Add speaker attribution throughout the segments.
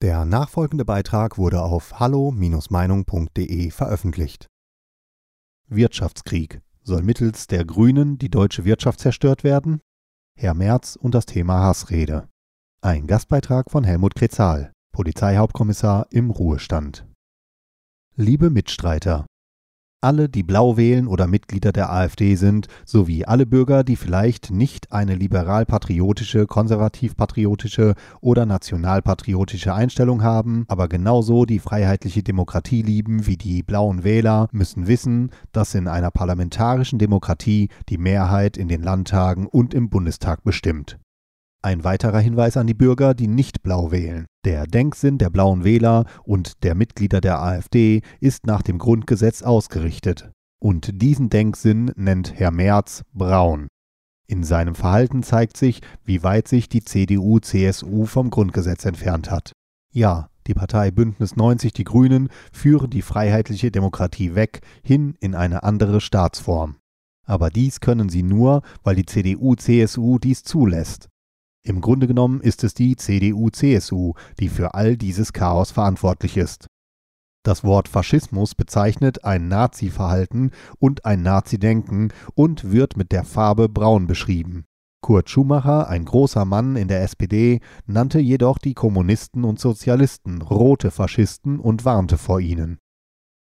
Speaker 1: Der nachfolgende Beitrag wurde auf hallo-meinung.de veröffentlicht. Wirtschaftskrieg. Soll mittels der Grünen die deutsche Wirtschaft zerstört werden? Herr Merz und das Thema Hassrede. Ein Gastbeitrag von Helmut Kretzal, Polizeihauptkommissar im Ruhestand. Liebe Mitstreiter, alle, die blau wählen oder Mitglieder der AfD sind, sowie alle Bürger, die vielleicht nicht eine liberal-patriotische, konservativ-patriotische oder nationalpatriotische Einstellung haben, aber genauso die freiheitliche Demokratie lieben wie die blauen Wähler, müssen wissen, dass in einer parlamentarischen Demokratie die Mehrheit in den Landtagen und im Bundestag bestimmt. Ein weiterer Hinweis an die Bürger, die nicht blau wählen. Der Denksinn der blauen Wähler und der Mitglieder der AfD ist nach dem Grundgesetz ausgerichtet. Und diesen Denksinn nennt Herr Merz braun. In seinem Verhalten zeigt sich, wie weit sich die CDU-CSU vom Grundgesetz entfernt hat. Ja, die Partei Bündnis 90 Die Grünen führen die freiheitliche Demokratie weg hin in eine andere Staatsform. Aber dies können sie nur, weil die CDU-CSU dies zulässt. Im Grunde genommen ist es die CDU-CSU, die für all dieses Chaos verantwortlich ist. Das Wort Faschismus bezeichnet ein Nazi-Verhalten und ein Nazi-Denken und wird mit der Farbe braun beschrieben. Kurt Schumacher, ein großer Mann in der SPD, nannte jedoch die Kommunisten und Sozialisten rote Faschisten und warnte vor ihnen.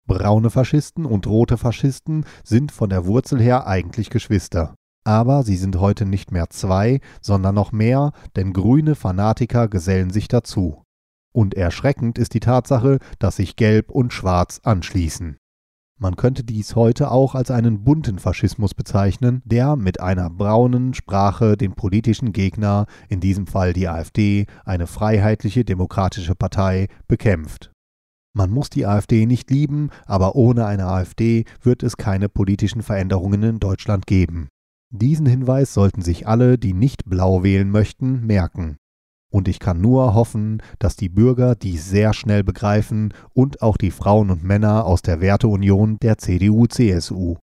Speaker 1: Braune Faschisten und rote Faschisten sind von der Wurzel her eigentlich Geschwister. Aber sie sind heute nicht mehr zwei, sondern noch mehr, denn grüne Fanatiker gesellen sich dazu. Und erschreckend ist die Tatsache, dass sich Gelb und Schwarz anschließen. Man könnte dies heute auch als einen bunten Faschismus bezeichnen, der mit einer braunen Sprache den politischen Gegner, in diesem Fall die AfD, eine freiheitliche demokratische Partei, bekämpft. Man muss die AfD nicht lieben, aber ohne eine AfD wird es keine politischen Veränderungen in Deutschland geben. Diesen Hinweis sollten sich alle, die nicht blau wählen möchten, merken. Und ich kann nur hoffen, dass die Bürger dies sehr schnell begreifen und auch die Frauen und Männer aus der Werteunion der CDU-CSU.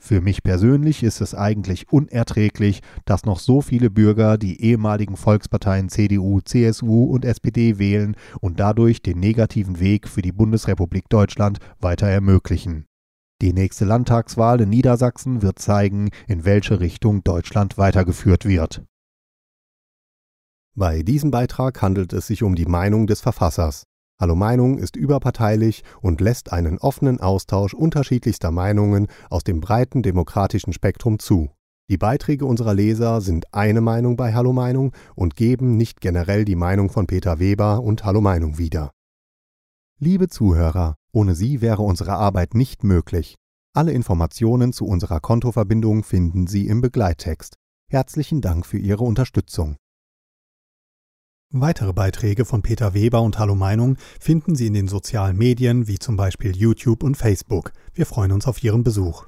Speaker 1: Für mich persönlich ist es eigentlich unerträglich, dass noch so viele Bürger die ehemaligen Volksparteien CDU, CSU und SPD wählen und dadurch den negativen Weg für die Bundesrepublik Deutschland weiter ermöglichen. Die nächste Landtagswahl in Niedersachsen wird zeigen, in welche Richtung Deutschland weitergeführt wird. Bei diesem Beitrag handelt es sich um die Meinung des Verfassers. Hallo Meinung ist überparteilich und lässt einen offenen Austausch unterschiedlichster Meinungen aus dem breiten demokratischen Spektrum zu. Die Beiträge unserer Leser sind eine Meinung bei Hallo Meinung und geben nicht generell die Meinung von Peter Weber und Hallo Meinung wieder. Liebe Zuhörer, ohne Sie wäre unsere Arbeit nicht möglich. Alle Informationen zu unserer Kontoverbindung finden Sie im Begleittext. Herzlichen Dank für Ihre Unterstützung. Weitere Beiträge von Peter Weber und Hallo Meinung finden Sie in den sozialen Medien wie zum Beispiel YouTube und Facebook. Wir freuen uns auf Ihren Besuch.